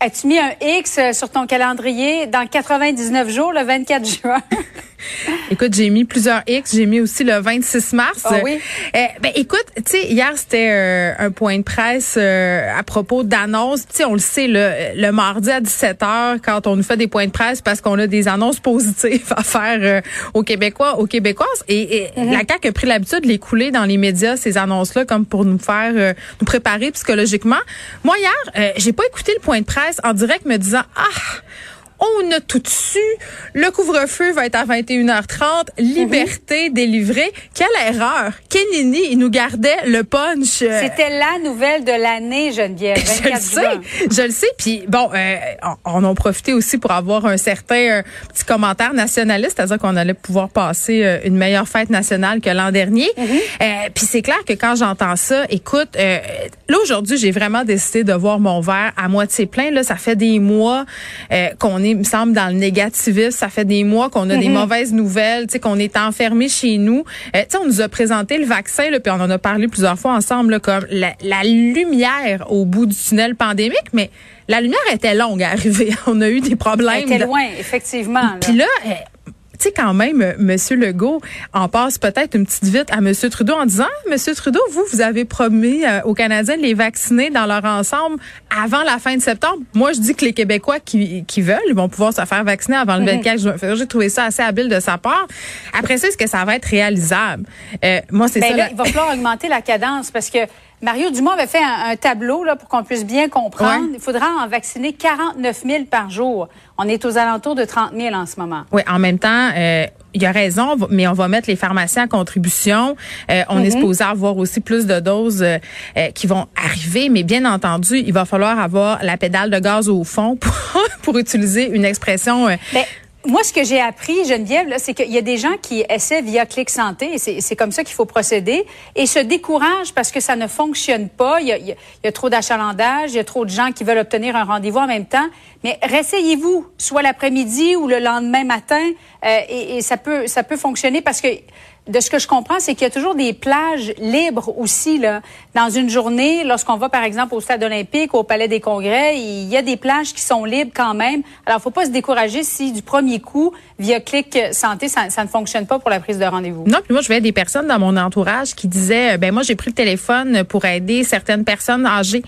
As-tu mis un X sur ton calendrier dans 99 jours, le 24 juin? écoute, j'ai mis plusieurs X. J'ai mis aussi le 26 mars. Ah oui? Euh, ben, écoute, tu sais, hier, c'était euh, un point de presse euh, à propos d'annonces. Tu sais, on le sait, le, le mardi à 17h, quand on nous fait des points de presse parce qu'on a des annonces positives à faire aux Québécois, aux Québécoises. Et, mm-hmm. la CAQ a pris l'habitude de les couler dans les médias, ces annonces-là, comme pour nous faire, nous préparer psychologiquement. Moi, hier, j'ai pas écouté le point de presse en direct me disant, ah, on a tout dessus. Le couvre-feu va être à 21h30. Liberté mhm. délivrée. Quelle erreur. Kenini, il nous gardait le punch. Euh, C'était la nouvelle de l'année, Geneviève. je le sais. Je le sais. Puis bon, euh, on, en a profité aussi pour avoir un certain euh, petit commentaire nationaliste, c'est-à-dire qu'on allait pouvoir passer une meilleure fête nationale que l'an dernier. Mhm. Puis c'est clair que quand j'entends ça, écoute, là aujourd'hui, j'ai vraiment décidé de voir mon verre à moitié plein. Là, ça fait des mois qu'on est il me semble, dans le négativisme. Ça fait des mois qu'on a des mhm. mauvaises nouvelles, tu sais, qu'on est enfermé chez nous. Euh, tu sais, on nous a présenté le vaccin, là, puis on en a parlé plusieurs fois ensemble, comme la, lumière au bout du tunnel pandémique, mais la lumière était longue à arriver. On a eu des problèmes. Elle était loin, effectivement. Puis là, euh, tu sais, quand même, euh, Monsieur Legault en passe peut-être une petite vite à Monsieur Trudeau en disant, Monsieur Trudeau, vous, vous avez promis euh, aux Canadiens de les vacciner dans leur ensemble avant la fin de septembre. Moi, je dis que les Québécois qui, qui veulent, vont pouvoir se faire vacciner avant le 24 mhm. juin. J'ai trouvé ça assez habile de sa part. Après ça, est-ce que ça va être réalisable? Euh, moi, c'est ben ça. Là, Il va falloir augmenter la cadence parce que Mario Dumont avait fait un, tableau là, pour qu'on puisse bien comprendre. Il faudra en vacciner 49 000 par jour. On est aux alentours de 30 000 en ce moment. Oui, en même temps, euh, il y a raison, mais on va mettre les pharmaciens à contribution. Euh, on est mhm. supposé avoir aussi plus de doses euh, qui vont arriver, mais bien entendu, il va falloir avoir la pédale de gaz au fond pour, pour utiliser une expression. Ben, moi, ce que j'ai appris, Geneviève, c'est qu'il y a des gens qui essaient via Clic Santé, et c'est comme ça qu'il faut procéder, et se découragent parce que ça ne fonctionne pas. Il y a, trop d'achalandage, il y a trop de gens qui veulent obtenir un rendez-vous en même temps. Mais réessayez-vous, soit l'après-midi ou le lendemain matin, euh, et, et, ça peut ça peut fonctionner parce que de ce que je comprends, c'est qu'il y a toujours des plages libres aussi là. Dans une journée, lorsqu'on va par exemple au stade olympique, au palais des congrès, il y a des plages qui sont libres quand même. Alors, faut pas se décourager si du premier coup, via Clic Santé, ça, ne fonctionne pas pour la prise de rendez-vous. Non, puis moi, je voyais des personnes dans mon entourage qui disaient, euh, ben moi, j'ai pris le téléphone pour aider certaines personnes âgées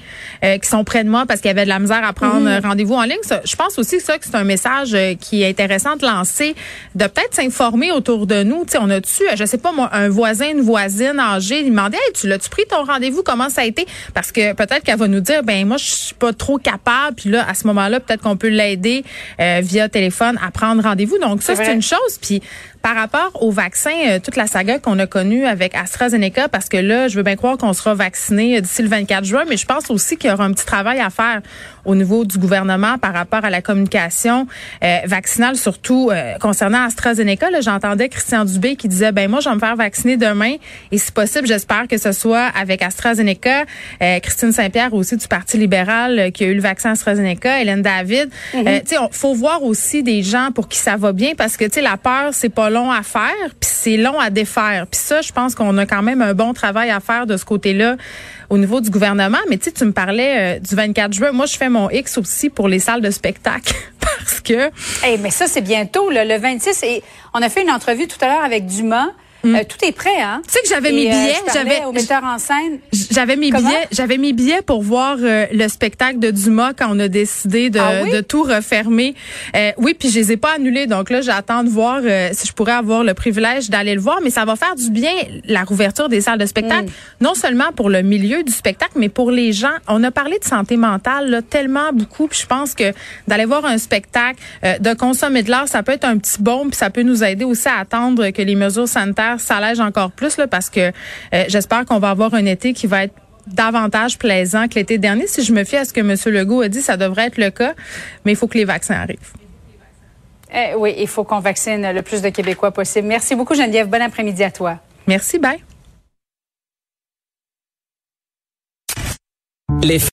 euh, qui sont près de moi parce qu'il y avait de la misère à prendre mhm. rendez-vous en ligne. je pense aussi ça que c'est un message euh, qui est intéressant de lancer, de peut-être s'informer autour de nous. Tu sais, on a-tu, je sais pas moi, un voisin, une voisine âgée, il demandait, hey, tu l'as-tu pris ton rendez-vous? Comment ça a été? Parce que peut-être qu'elle va nous dire, ben moi, je suis pas trop capable. Puis là, à ce moment-là, peut-être qu'on peut l'aider via téléphone à prendre rendez-vous. Donc, ça, c'est une chose. Puis par rapport au vaccin, euh, toute la saga qu'on a connue avec AstraZeneca, parce que là, je veux bien croire qu'on sera vacciné euh, d'ici le 24 juin, mais je pense aussi qu'il y aura un petit travail à faire au niveau du gouvernement par rapport à la communication euh, vaccinale, surtout concernant AstraZeneca. J'entendais Christian Dubé qui disait, ben moi, je vais me faire vacciner demain, et si possible, j'espère que ce soit avec AstraZeneca. Christine Saint-Pierre aussi du Parti libéral qui a eu le vaccin AstraZeneca, Hélène David. Mm-hmm. tu sais, faut voir aussi des gens pour qui ça va bien, parce que tu sais, la peur, c'est pas long à faire, puis c'est long à défaire. Puis ça, je pense qu'on a quand même un bon travail à faire de ce côté-là au niveau du gouvernement. Mais tu sais, tu me parlais euh, du 24 juin. Moi, je fais mon X aussi pour les salles de spectacle parce que. Eh mais ça, c'est bientôt, le 26. Et on a fait une entrevue tout à l'heure avec Dumas. Euh, tout est prêt, hein? Tu sais que j'avais mes euh, billets, j'avais au metteur en scène. J'avais mes Comment? billets, j'avais mes billets pour voir euh, le spectacle de Dumas quand on a décidé de, Ah oui? de tout refermer. Euh, oui, puis je les ai pas annulés, donc là j'attends de voir si je pourrais avoir le privilège d'aller le voir, mais ça va faire du bien la rouverture des salles de spectacle, Mm. non seulement pour le milieu du spectacle, mais pour les gens. On a parlé de santé mentale là, tellement beaucoup, puis je pense que d'aller voir un spectacle, de consommer de l'art, ça peut être un petit bon, puis ça peut nous aider aussi à attendre que les mesures sanitaires s'allègent encore plus là, parce que euh, j'espère qu'on va avoir un été qui va être davantage plaisant que l'été dernier. Si je me fie à ce que M. Legault a dit, ça devrait être le cas, mais il faut que les vaccins arrivent. Eh oui, il faut qu'on vaccine le plus de Québécois possible. Merci beaucoup, Geneviève. Bon après-midi à toi. Merci, bye. Les